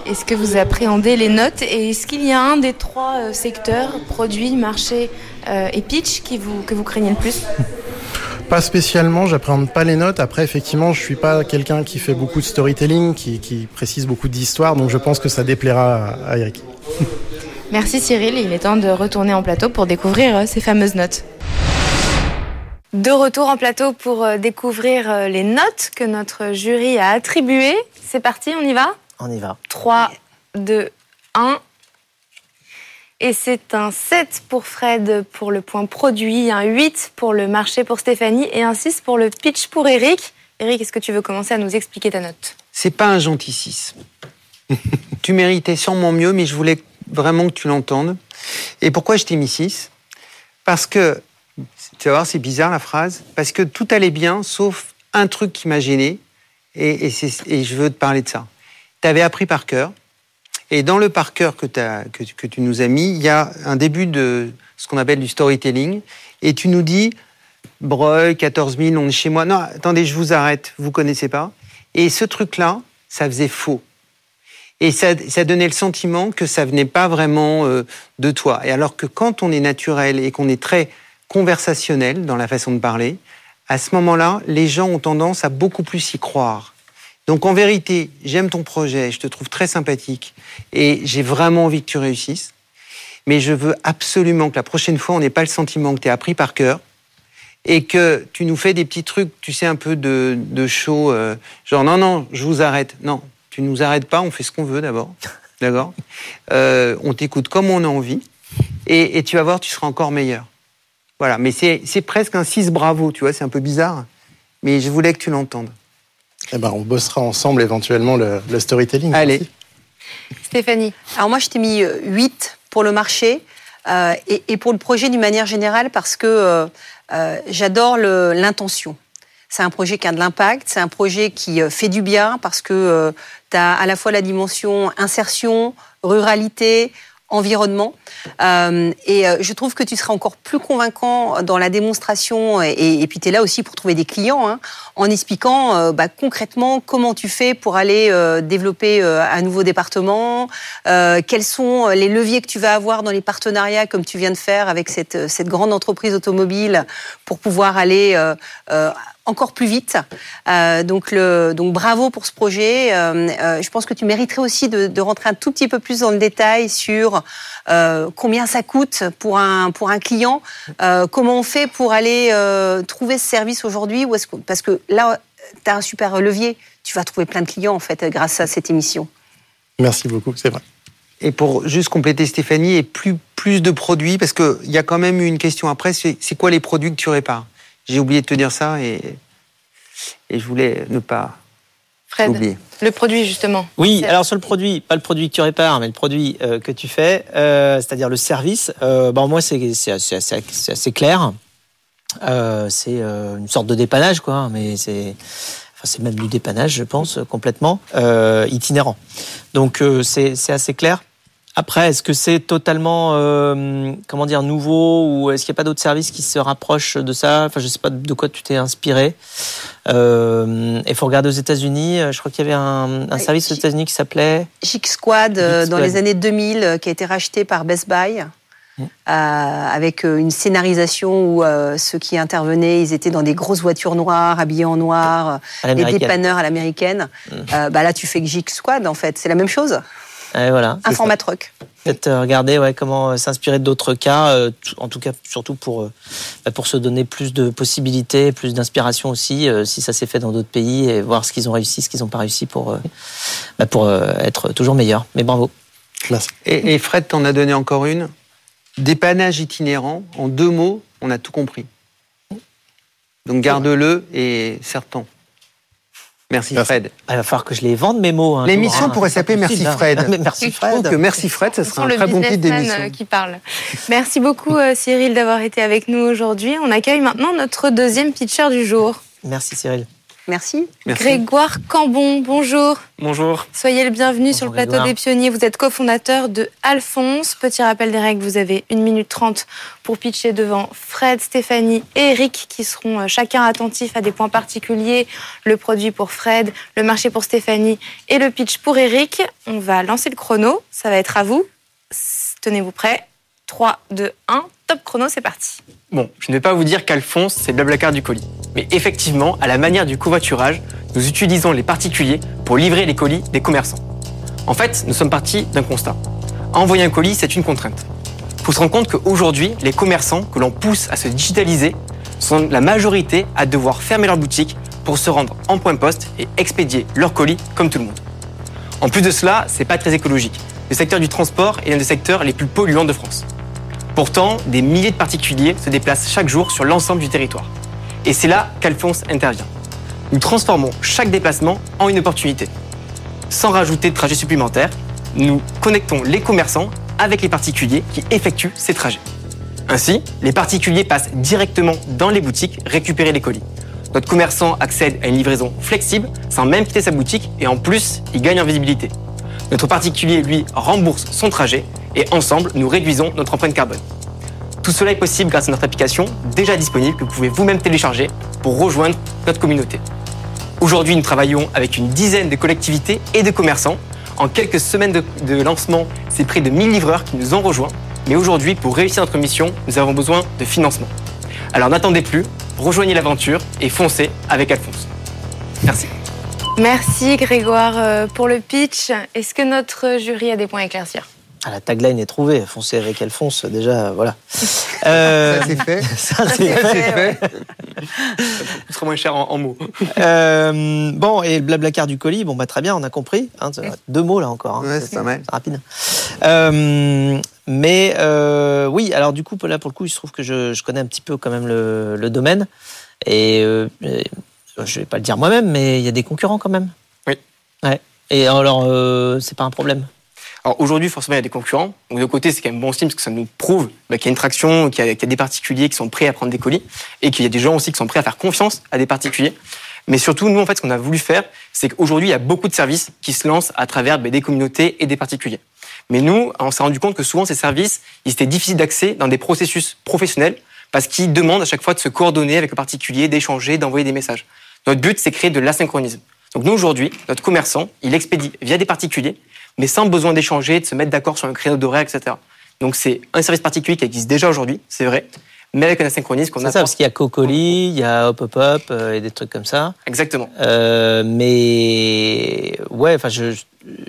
Est-ce que vous appréhendez les notes et est-ce qu'il y a un des trois euh, secteurs, produits, marché euh, et pitch, qui vous, que vous craignez le plus? Pas spécialement, j'appréhende pas les notes. Après, effectivement, je suis pas quelqu'un qui fait beaucoup de storytelling, qui, précise beaucoup d'histoires, donc je pense que ça déplaira à Eric. Merci Cyril, il est temps de retourner en plateau pour découvrir euh, ces fameuses notes. De retour en plateau pour découvrir les notes que notre jury a attribuées. C'est parti, on y va? On y va. 3, 2, 1. Et c'est un 7 pour Fred pour le point produit, un 8 pour le marché pour Stéphanie et un 6 pour le pitch pour Eric. Eric, est-ce que tu veux commencer à nous expliquer ta note? C'est pas un gentil 6. tu méritais sûrement mieux, mais je voulais vraiment que tu l'entendes. Et pourquoi je t'ai mis 6 Parce que, tu vas voir, c'est bizarre la phrase, parce que tout allait bien, sauf un truc qui m'a gêné, et, je veux te parler de ça tu avais appris par cœur. Et dans le par cœur que, tu nous as mis, il y a un début de ce qu'on appelle du storytelling. Et tu nous dis, Breuil, 14 000, on est chez moi. Non, attendez, je vous arrête, vous connaissez pas. Et ce truc-là, ça faisait faux. Et ça, ça, donnait le sentiment que ça venait pas vraiment euh, de toi. Et alors que quand on est naturel et qu'on est très conversationnel dans la façon de parler, à ce moment-là, les gens ont tendance à beaucoup plus y croire. Donc en vérité, j'aime ton projet, je te trouve très sympathique et j'ai vraiment envie que tu réussisses. Mais je veux absolument que la prochaine fois, on n'ait pas le sentiment que tu es appris par cœur et que tu nous fais des petits trucs, tu sais, un peu de, de show, euh, genre non, non, je vous arrête. Non, tu nous arrêtes pas, on fait ce qu'on veut d'abord. D'accord? Euh, On t'écoute comme on a envie et, tu vas voir, tu seras encore meilleur. Voilà, mais c'est presque un 6 bravo, tu vois, c'est un peu bizarre, mais je voulais que tu l'entendes. Eh ben, on bossera ensemble éventuellement le, storytelling. Allez. Stéphanie. Alors moi, je t'ai mis 8 euh, pour le marché euh, et, pour le projet d'une manière générale parce que euh, j'adore l'intention. C'est un projet qui a de l'impact, c'est un projet qui fait du bien parce que tu as à la fois la dimension insertion, ruralité, environnement. Euh, et euh, je trouve que tu seras encore plus convaincant dans la démonstration, et, et puis tu es là aussi pour trouver des clients, hein, en expliquant euh, bah, concrètement comment tu fais pour aller euh, développer euh, un nouveau département, quels sont les leviers que tu vas avoir dans les partenariats, comme tu viens de faire avec cette, cette grande entreprise automobile, pour pouvoir aller encore plus vite. Euh, donc, le, donc bravo pour ce projet. Euh, euh, je pense que tu mériterais aussi de, de, rentrer un tout petit peu plus dans le détail sur euh, combien ça coûte pour un, pour un client, euh, comment on fait pour aller euh, trouver ce service aujourd'hui, parce que là, tu as un super levier. Tu vas trouver plein de clients en fait grâce à cette émission. Merci beaucoup, c'est vrai. Et pour juste compléter Stéphanie, et plus, plus de produits, parce qu'il y a quand même une question après, c'est quoi les produits que tu répares? J'ai oublié de te dire ça et, et je voulais ne pas Fred, oublier. le produit justement. Oui, alors sur le produit, pas le produit que tu répares, mais le produit euh, que tu fais, euh, c'est-à-dire le service. Euh, bon, moi, c'est assez, assez, clair. Euh, c'est euh, une sorte de dépannage, quoi, mais c'est. Enfin, c'est même du dépannage, je pense, complètement itinérant. Donc, c'est assez clair. Après, est-ce que c'est totalement, euh, comment dire, nouveau ou est-ce qu'il n'y a pas d'autres services qui se rapprochent de ça? Enfin, je ne sais pas de quoi tu t'es inspiré. Euh, il faut regarder aux États-Unis. Je crois qu'il y avait un, un service aux États-Unis qui s'appelait Chic Squad, euh, dans les années 2000, euh, qui a été racheté par Best Buy. Euh, avec une scénarisation où euh, ceux qui intervenaient, ils étaient dans des grosses voitures noires, habillés en noir, des dépanneurs à l'américaine. Euh, bah là, tu fais Geek Squad, en fait. C'est la même chose. Voilà. Un format truck. Peut-être euh, regarder ouais, comment euh, s'inspirer d'autres cas, euh, en tout cas surtout pour, bah, pour se donner plus de possibilités, plus d'inspiration aussi, si ça s'est fait dans d'autres pays, et voir ce qu'ils ont réussi, ce qu'ils n'ont pas réussi pour, bah, pour être toujours meilleur. Mais bravo. Et, et Fred t'en a donné encore une. Dépannage itinérant, en deux mots, on a tout compris. Donc garde-le et serre-ton. Merci Fred. Ah, il va falloir que je les vende mes mots. Hein, L'émission pourrait s'appeler Merci Fred. Merci Fred. que Merci Fred, ça sera un très bon titre d'émission. Euh, qui parle. Merci beaucoup euh, Cyril d'avoir été avec nous aujourd'hui. On accueille maintenant notre deuxième pitcher du jour. Merci Cyril. Merci. Grégoire Cambon, bonjour. Bonjour. Soyez le bienvenu sur le plateau des pionniers. Vous êtes cofondateur de Alphonse. Petit rappel des règles, vous avez 1 minute 30 pour pitcher devant Fred, Stéphanie et Eric qui seront euh, chacun attentifs à des points particuliers. Le produit pour Fred, le marché pour Stéphanie et le pitch pour Eric. On va lancer le chrono. Ça va être à vous. Tenez-vous prêts. 3, 2, 1. Top chrono, c'est parti. Bon, je ne vais pas vous dire qu'Alphonse, c'est Blablacar du colis. Mais effectivement, à la manière du covoiturage, nous utilisons les particuliers pour livrer les colis des commerçants. En fait, nous sommes partis d'un constat. Envoyer un colis, c'est une contrainte. Il faut se rendre compte qu'aujourd'hui, les commerçants que l'on pousse à se digitaliser sont la majorité à devoir fermer leur boutique pour se rendre en point poste et expédier leur colis comme tout le monde. En plus de cela, c'est pas très écologique. Le secteur du transport est l'un des secteurs les plus polluants de France. Pourtant, des milliers de particuliers se déplacent chaque jour sur l'ensemble du territoire. Et c'est là qu'Alphonse intervient. Nous transformons chaque déplacement en une opportunité. Sans rajouter de trajets supplémentaires, nous connectons les commerçants avec les particuliers qui effectuent ces trajets. Ainsi, les particuliers passent directement dans les boutiques récupérer les colis. Notre commerçant accède à une livraison flexible sans même quitter sa boutique et en plus, il gagne en visibilité. Notre particulier, lui, rembourse son trajet et ensemble, nous réduisons notre empreinte carbone. Tout cela est possible grâce à notre application déjà disponible que vous pouvez vous-même télécharger pour rejoindre notre communauté. Aujourd'hui, nous travaillons avec une dizaine de collectivités et de commerçants. En quelques semaines de, lancement, c'est près de 1000 livreurs qui nous ont rejoints. Mais aujourd'hui, pour réussir notre mission, nous avons besoin de financement. Alors n'attendez plus, rejoignez l'aventure et foncez avec Alphonse. Merci. Merci Grégoire euh, pour le pitch. Est-ce que notre jury a des points à éclaircir? Ah, la tagline est trouvée. Foncer avec Alphonse, déjà, voilà. Euh, ça c'est fait. Ça c'est fait. Ce sera moins cher en, en mots. Euh, bon, et le blablacar du colis, bon, bah, très bien, on a compris. Hein, deux mots là encore. Hein, ouais, c'est pas mal. Rapide. Euh, mais euh, oui, alors du coup, là pour le coup, il se trouve que je, je connais un petit peu quand même le, le domaine. Et euh, je vais pas le dire moi-même, mais il y a des concurrents quand même. Oui. Ouais. Et alors, euh, c'est pas un problème. Alors aujourd'hui, forcément, il y a des concurrents. Donc de côté, c'est quand même bon signe parce que ça nous prouve bah, qu'il y a une traction, qu'il y, y, a des particuliers qui sont prêts à prendre des colis et qu'il y a des gens aussi qui sont prêts à faire confiance à des particuliers. Mais surtout, nous, en fait, ce qu'on a voulu faire, c'est qu'aujourd'hui, il y a beaucoup de services qui se lancent à travers bah, des communautés et des particuliers. Mais nous, on s'est rendu compte que souvent ces services, ils étaient difficiles d'accès dans des processus professionnels parce qu'ils demandent à chaque fois de se coordonner avec le particulier, d'échanger, d'envoyer des messages. Notre but, c'est créer de l'asynchronisme. Donc nous, aujourd'hui, notre commerçant, il expédie via des particuliers, mais sans besoin d'échanger, de se mettre d'accord sur un créneau d'horaire, etc. Donc c'est un service particulier qui existe déjà aujourd'hui, c'est vrai, mais avec un asynchronisme qu'on a. C'est ça, parce qu'il y a Cocoli, il y a Hop Hop Hop euh, et des trucs comme ça. Exactement. Euh, mais ouais, enfin, je,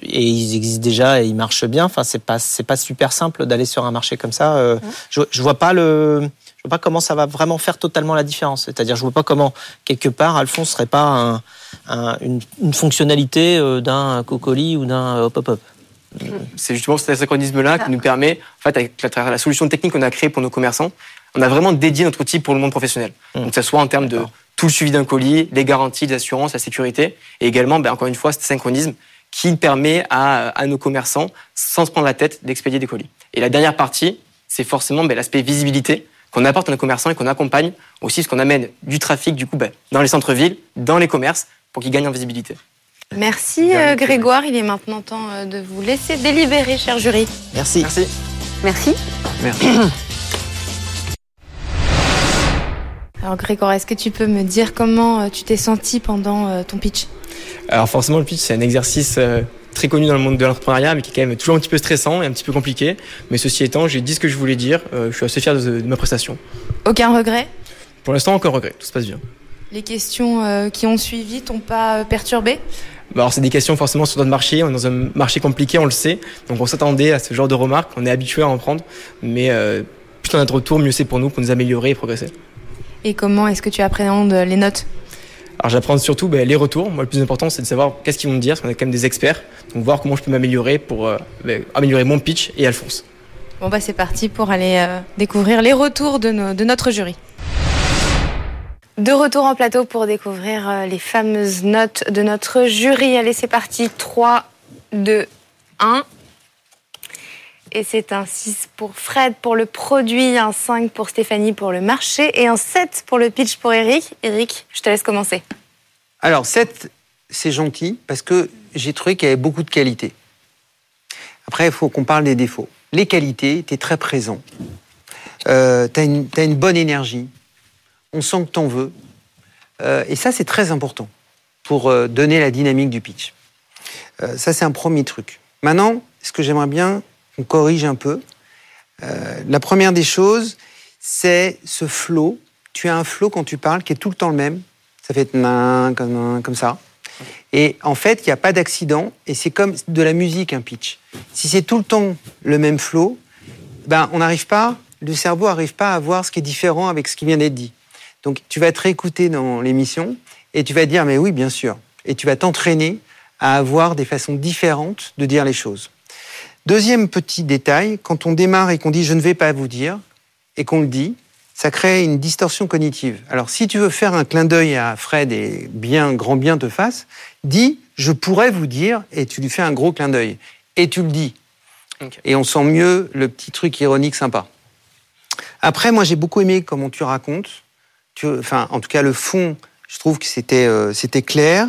et ils existent déjà et ils marchent bien. Enfin, c'est pas c'est pas super simple d'aller sur un marché comme ça. Euh, je, je vois pas le, je vois pas comment ça va vraiment faire totalement la différence. C'est-à-dire, je vois pas comment quelque part Alphonse serait pas un, un- une, une fonctionnalité euh, d'un Cocoli ou d'un Hop Hop. C'est justement cet asynchronisme-là qui nous permet, en fait, avec la, la solution technique qu'on a créée pour nos commerçants, on a vraiment dédié notre outil pour le monde professionnel. Donc, que ce soit en termes de tout le suivi d'un colis, les garanties, les assurances, la sécurité, et également, ben, encore une fois, cet asynchronisme qui permet à, à nos commerçants, sans se prendre la tête, d'expédier des colis. Et la dernière partie, c'est forcément ben, l'aspect visibilité qu'on apporte à nos commerçants et qu'on accompagne aussi, ce qu'on amène du trafic, du coup, ben, dans les centres-villes, dans les commerces, pour qu'ils gagnent en visibilité. Merci euh, Grégoire, il est maintenant temps euh, de vous laisser délibérer, cher jury. Merci. Merci. Merci. Merci. Alors Grégoire, est-ce que tu peux me dire comment euh, tu t'es senti pendant ton pitch? Alors forcément, le pitch, c'est un exercice euh, très connu dans le monde de l'entrepreneuriat, mais qui est quand même toujours un petit peu stressant et un petit peu compliqué. Mais ceci étant, j'ai dit ce que je voulais dire. Euh, je suis assez fier de, de ma prestation. Aucun regret? Pour l'instant, aucun regret. Tout se passe bien. Les questions euh, qui ont suivi t'ont pas euh, perturbé? Bah, alors, c'est des questions forcément sur notre marché. On est dans un marché compliqué, on le sait. Donc, on s'attendait à ce genre de remarques. On est habitué à en prendre. Mais euh, plus on a de retour, mieux c'est pour nous, pour nous améliorer et progresser. Et comment est-ce que tu appréhendes les notes? Alors, j'apprends surtout ben, les retours. Moi, le plus important, c'est de savoir qu'est-ce qu'ils vont me dire, parce qu'on est quand même des experts. Donc, voir comment je peux m'améliorer pour euh, ben, améliorer mon pitch et Alphonse. Bon bah c'est parti pour aller euh, découvrir les retours de, nos- de notre jury. De retour en plateau pour découvrir euh, les fameuses notes de notre jury. Allez, c'est parti. 3, 2, 1. Et c'est un 6 pour Fred pour le produit, un 5 pour Stéphanie pour le marché et un 7 pour le pitch pour Eric. Eric, je te laisse commencer. Alors, 7, c'est gentil parce que j'ai trouvé qu'il y avait beaucoup de qualités. Après, il faut qu'on parle des défauts. Les qualités, tu es très présent. Euh, tu as, une bonne énergie. On sent que tu en veux. Euh, et ça, c'est très important pour euh, donner la dynamique du pitch. Ça, c'est un premier truc. Maintenant, ce que j'aimerais bien qu'on corrige un peu, euh, la première des choses, c'est ce flow. Tu as un flow quand tu parles qui est tout le temps le même. Ça fait nan, comme, comme ça. Et en fait, il n'y a pas d'accident. Et c'est comme de la musique, un pitch. Si c'est tout le temps le même flow, ben, on n'arrive pas, le cerveau n'arrive pas à voir ce qui est différent avec ce qui vient d'être dit. Donc, tu vas te réécouter dans l'émission et tu vas dire, mais oui, bien sûr. Et tu vas t'entraîner à avoir des façons différentes de dire les choses. Deuxième petit détail, quand on démarre et qu'on dit je ne vais pas vous dire, et qu'on le dit, ça crée une distorsion cognitive. Alors si tu veux faire un clin d'œil à Fred et bien grand bien te fasse, dis je pourrais vous dire et tu lui fais un gros clin d'œil et tu le dis. Et on sent mieux le petit truc ironique sympa. Après, moi j'ai beaucoup aimé comment tu racontes. Tu, enfin, en tout cas le fond, je trouve que c'était euh, c'était clair.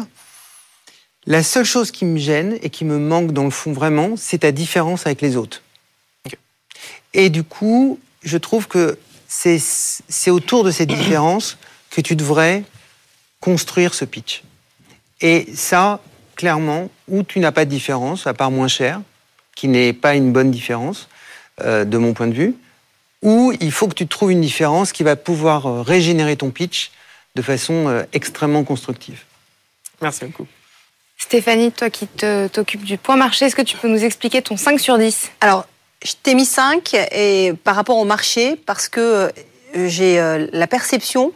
La seule chose qui me gêne et qui me manque dans le fond vraiment, c'est ta différence avec les autres. Et du coup, je trouve que c'est c'est autour de cette différence que tu devrais construire ce pitch. Et ça, clairement, où tu n'as pas de différence, à part moins cher, qui n'est pas une bonne différence euh, de mon point de vue, ou il faut que tu trouves une différence qui va pouvoir euh, régénérer ton pitch de façon euh, extrêmement constructive. Merci beaucoup. Stéphanie, toi qui t'occupes du point marché, est-ce que tu peux nous expliquer ton 5 sur 10 Alors, je t'ai mis 5 et par rapport au marché parce que euh, j'ai euh, la perception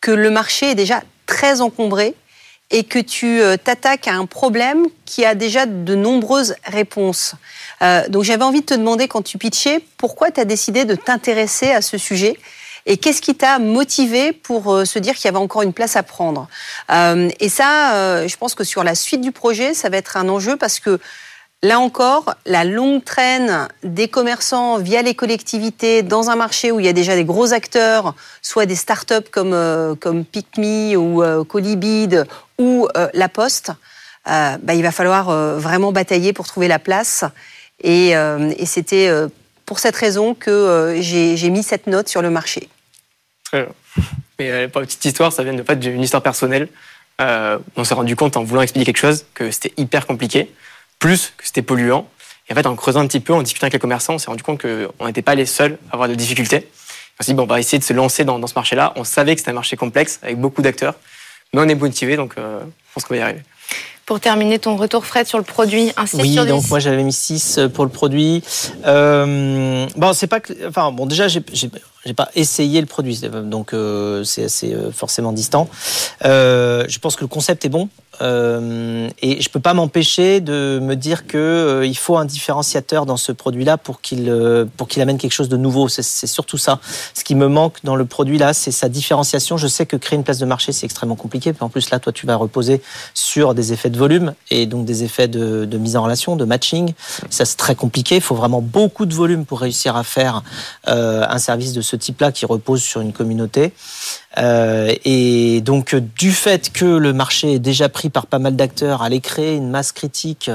que le marché est déjà très encombré et que tu euh, t'attaques à un problème qui a déjà de nombreuses réponses. Donc j'avais envie de te demander quand tu pitchais pourquoi tu as décidé de t'intéresser à ce sujet? Et qu'est-ce qui t'a motivé pour euh, se dire qu'il y avait encore une place à prendre? Euh, Et ça, euh, je pense que sur la suite du projet, ça va être un enjeu parce que Là encore, la longue traîne des commerçants via les collectivités dans un marché où il y a déjà des gros acteurs, soit des startups comme, euh, comme PicMe ou euh, Colibid ou La Poste, bah, il va falloir vraiment batailler pour trouver la place. Et, et c'était pour cette raison que j'ai mis cette note sur le marché. Bien. Mais pour une petite histoire, ça vient de fait d'une histoire personnelle. on s'est rendu compte en voulant expliquer quelque chose que c'était hyper compliqué, plus que c'était polluant. Et en fait, en creusant un petit peu, en discutant avec les commerçants, on s'est rendu compte qu'on n'était pas les seuls à avoir des difficultés. On s'est dit, on va essayer de se lancer dans, ce marché-là. On savait que c'était un marché complexe, avec beaucoup d'acteurs, mais on est motivé, donc euh, je pense qu'on va y arriver. Pour terminer, ton retour, Fred, sur le produit, un 6 oui, sur 10. donc moi j'avais mis 6 pour le produit. Euh, bon, c'est pas que. Enfin, bon, déjà, j'ai pas essayé le produit, donc euh, c'est assez euh, forcément distant. Euh, je pense que le concept est bon. Euh, et je peux pas m'empêcher de me dire que euh, il faut un différenciateur dans ce produit-là pour qu'il euh, pour qu'il amène quelque chose de nouveau. C'est surtout ça. Ce qui me manque dans le produit là, c'est sa différenciation. Je sais que créer une place de marché c'est extrêmement compliqué. En plus là, toi, tu vas reposer sur des effets de volume et donc des effets de mise en relation, de matching. Ça c'est très compliqué. Il faut vraiment beaucoup de volume pour réussir à faire un service de ce type-là qui repose sur une communauté. Euh, et donc, du fait que le marché est déjà pris par pas mal d'acteurs, aller créer une masse critique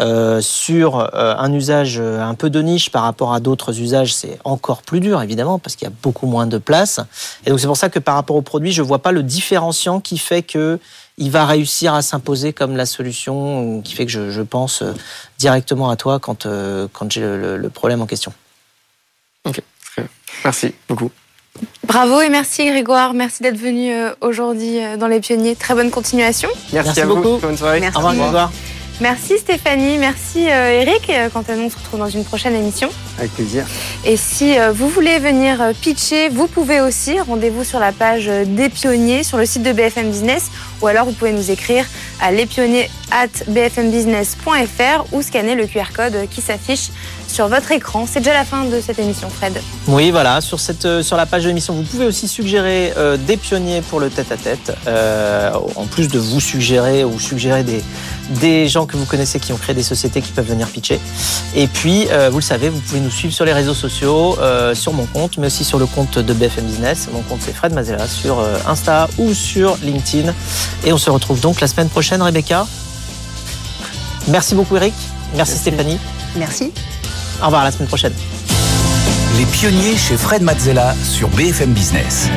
euh, sur euh, un usage un peu de niche par rapport à d'autres usages, c'est encore plus dur, évidemment, parce qu'il y a beaucoup moins de place. Et donc, c'est pour ça que par rapport au produit, je vois pas le différenciant qui fait que il va réussir à s'imposer comme la solution qui fait que je, je pense directement à toi quand, quand j'ai le, le problème en question. Ok, merci beaucoup. Bravo et merci Grégoire, merci d'être venu euh, aujourd'hui euh, dans les pionniers. Très bonne continuation. Merci, merci à beaucoup. Vous. Bonne soirée. Merci. Au revoir Grégoire. Merci Stéphanie, merci euh, Eric. Quant à nous, on se retrouve dans une prochaine émission. Avec plaisir. Et si vous voulez venir pitcher, vous pouvez aussi. Rendez-vous sur la page des pionniers sur le site de BFM Business ou alors vous pouvez nous écrire à lespionniers at bfmbusiness.fr ou scanner le QR code qui s'affiche sur votre écran. C'est déjà la fin de cette émission, Fred. Oui, voilà. Sur, cette, sur la page de l'émission, vous pouvez aussi suggérer euh, des pionniers pour le tête-à-tête. Euh, en plus de vous suggérer ou suggérer des, des gens que vous connaissez qui ont créé des sociétés qui peuvent venir pitcher. Et puis, euh, vous le savez, vous pouvez nous suivre sur les réseaux sociaux, euh, sur mon compte, mais aussi sur le compte de BFM Business. Mon compte, c'est Fred Mazella sur euh, Insta ou sur LinkedIn. Et on se retrouve donc la semaine prochaine, Rebecca. Merci beaucoup, Eric. Merci, Merci. Stéphanie. Merci. Au revoir, à la semaine prochaine. Les pionniers chez Fred Mazzella sur BFM Business.